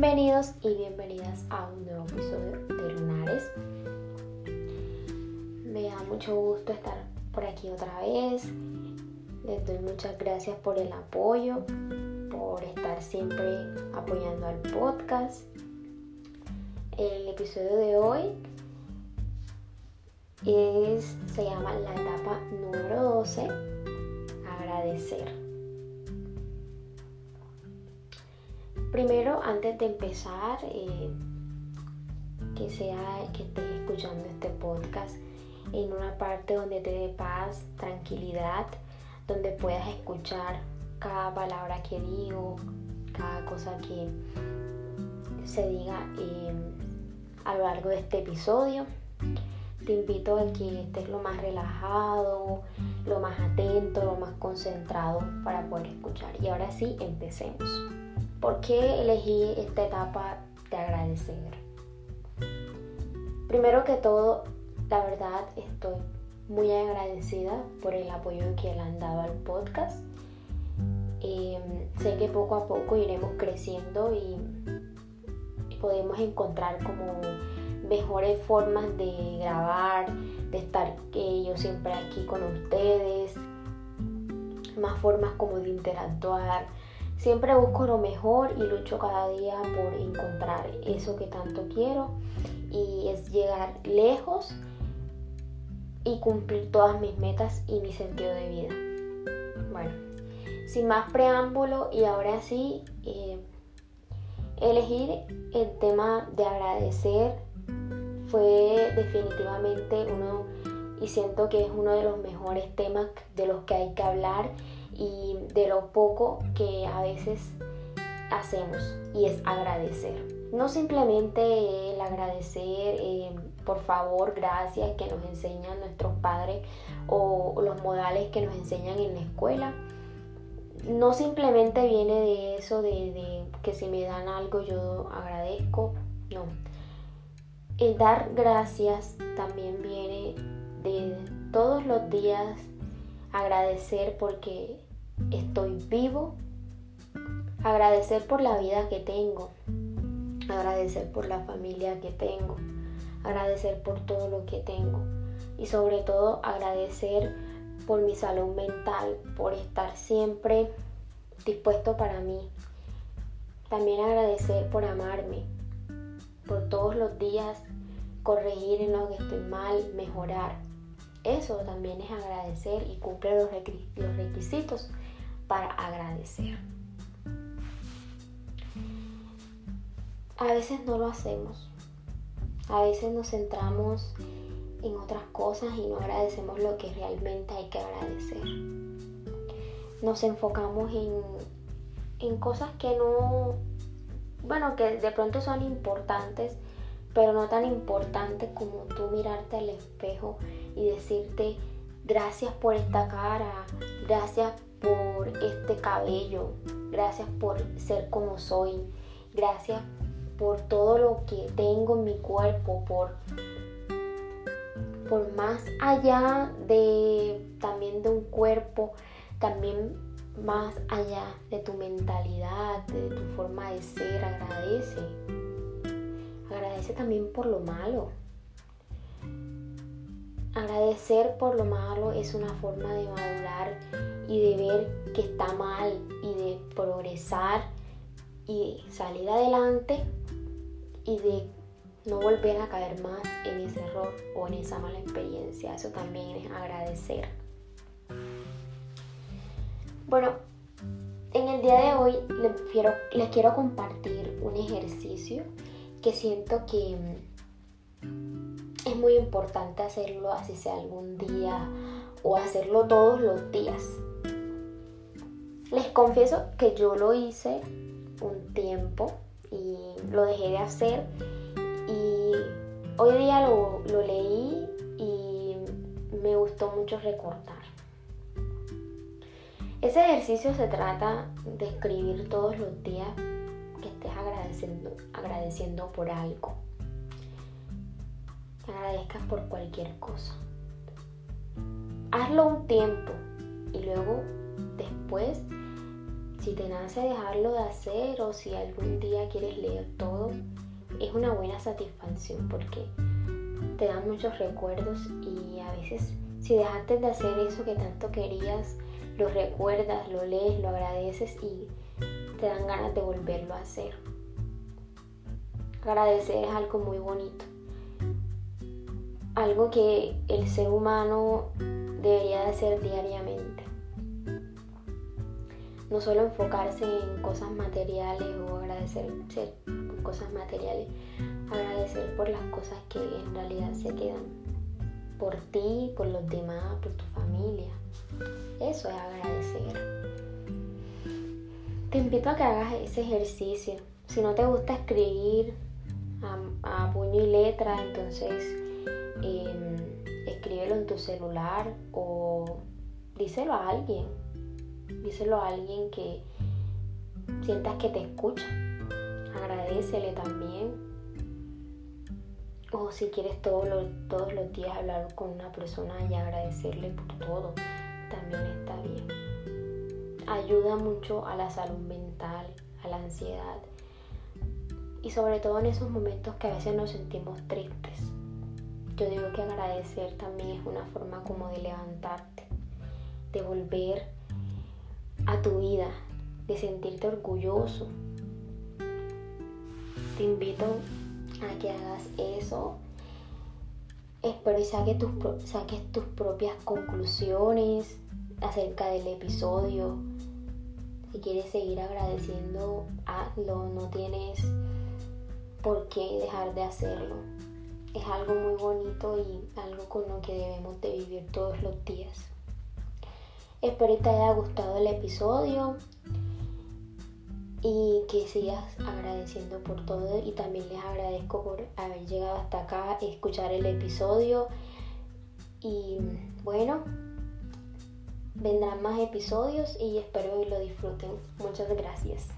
Bienvenidos y bienvenidas a un nuevo episodio de Lunares. Me da mucho gusto estar por aquí otra vez. Les doy muchas gracias por el apoyo, por estar siempre apoyando al podcast. El episodio de hoy es, se llama la etapa número 12, agradecer. Primero, antes de empezar, eh, que sea que estés escuchando este podcast en una parte donde te dé paz, tranquilidad, donde puedas escuchar cada palabra que digo, cada cosa que se diga eh, a lo largo de este episodio. Te invito a que estés lo más relajado, lo más atento, lo más concentrado para poder escuchar. Y ahora sí, empecemos. ¿Por qué elegí esta etapa de agradecer? Primero que todo, la verdad estoy muy agradecida por el apoyo que le han dado al podcast. Em, sé que poco a poco iremos creciendo y, podemos encontrar como mejores formas de grabar, de estar yo siempre aquí con ustedes, más formas como de interactuar, Siempre busco lo mejor y lucho cada día por encontrar eso que tanto quiero y es llegar lejos y cumplir todas mis metas y mi sentido de vida. Bueno, sin más preámbulo y ahora sí, eh, elegir el tema de agradecer fue definitivamente uno y siento que es uno de los mejores temas de los que hay que hablar y de lo poco que a veces hacemos y es agradecer. No simplemente el agradecer, eh, por favor, gracias que nos enseñan nuestros padres o los modales que nos enseñan en la escuela. No simplemente viene de eso, de, de que si me dan algo yo agradezco, no. El dar gracias también viene de todos los días agradecer porque estoy vivo, agradecer por la vida que tengo, agradecer por la familia que tengo, agradecer por todo lo que tengo. Y sobre todo agradecer por mi salud mental, por estar siempre dispuesto para mí. También agradecer por amarme, por todos los días corregir en lo que estoy mal, mejorar. Eso también es agradecer y cumplir los, requisitos para agradecer. A veces no lo hacemos. A veces nos centramos en otras cosas y no agradecemos lo que realmente hay que agradecer. Nos enfocamos en, en cosas que no, bueno, que de pronto son importantes, pero no tan importantes como tú mirarte al espejo y decirte gracias por esta cara, gracias por este cabello, gracias por ser como soy, gracias por todo lo que tengo en mi cuerpo, por, por más allá de también de un cuerpo, también más allá de tu mentalidad, de tu forma de ser, agradece. Agradece también por lo malo. Agradecer por lo malo es una forma de madurar y de ver que está mal y de progresar y salir adelante y de no volver a caer más en ese error o en esa mala experiencia. Eso también es agradecer. Bueno, en el día de hoy les quiero, les quiero compartir un ejercicio que siento que es muy importante hacerlo, así sea algún día o hacerlo todos los días. Les confieso que yo lo hice un tiempo y lo dejé de hacer y hoy día lo, leí y me gustó mucho recortar. Ese ejercicio se trata de escribir todos los días agradeciendo, por algo. Que agradezcas por cualquier cosa. Hazlo un tiempo y luego después si te nace dejarlo de hacer o si algún día quieres leer todo, es una buena satisfacción porque te dan muchos recuerdos y a veces si dejaste de hacer eso que tanto querías, lo recuerdas, lo lees, lo agradeces y te dan ganas de volverlo a hacer. Agradecer es algo muy bonito. Algo que el ser humano debería de hacer diariamente. No solo enfocarse en cosas materiales o agradecer cosas materiales, agradecer por las cosas que en realidad se quedan. Por ti, por los demás, por tu familia. Eso es agradecer. Te invito a que hagas ese ejercicio. Si no te gusta escribir a, puño y letra, entonces em, escríbelo en tu celular o díselo a alguien. Díselo a alguien que sientas que te escucha. Agradecele también o si quieres todos los, todos los días hablar con una persona y agradecerle por todo, también está bien. Ayuda mucho a la salud mental, a la ansiedad y sobre todo en esos momentos que a veces nos sentimos tristes. Yo digo que agradecer también es una forma como de levantarte, de volver a tu vida, de sentirte orgulloso. Te invito a que hagas eso. Espero y saques tus, saques tus propias conclusiones acerca del episodio. Si quieres seguir agradeciendo, hazlo. No tienes por qué dejar de hacerlo. Es algo muy bonito y algo con lo que debemos de vivir todos los días. Espero que te haya gustado el episodio y que sigas agradeciendo por todo y también les agradezco por haber llegado hasta acá, escuchar el episodio y bueno, vendrán más episodios y espero que lo disfruten. Muchas gracias.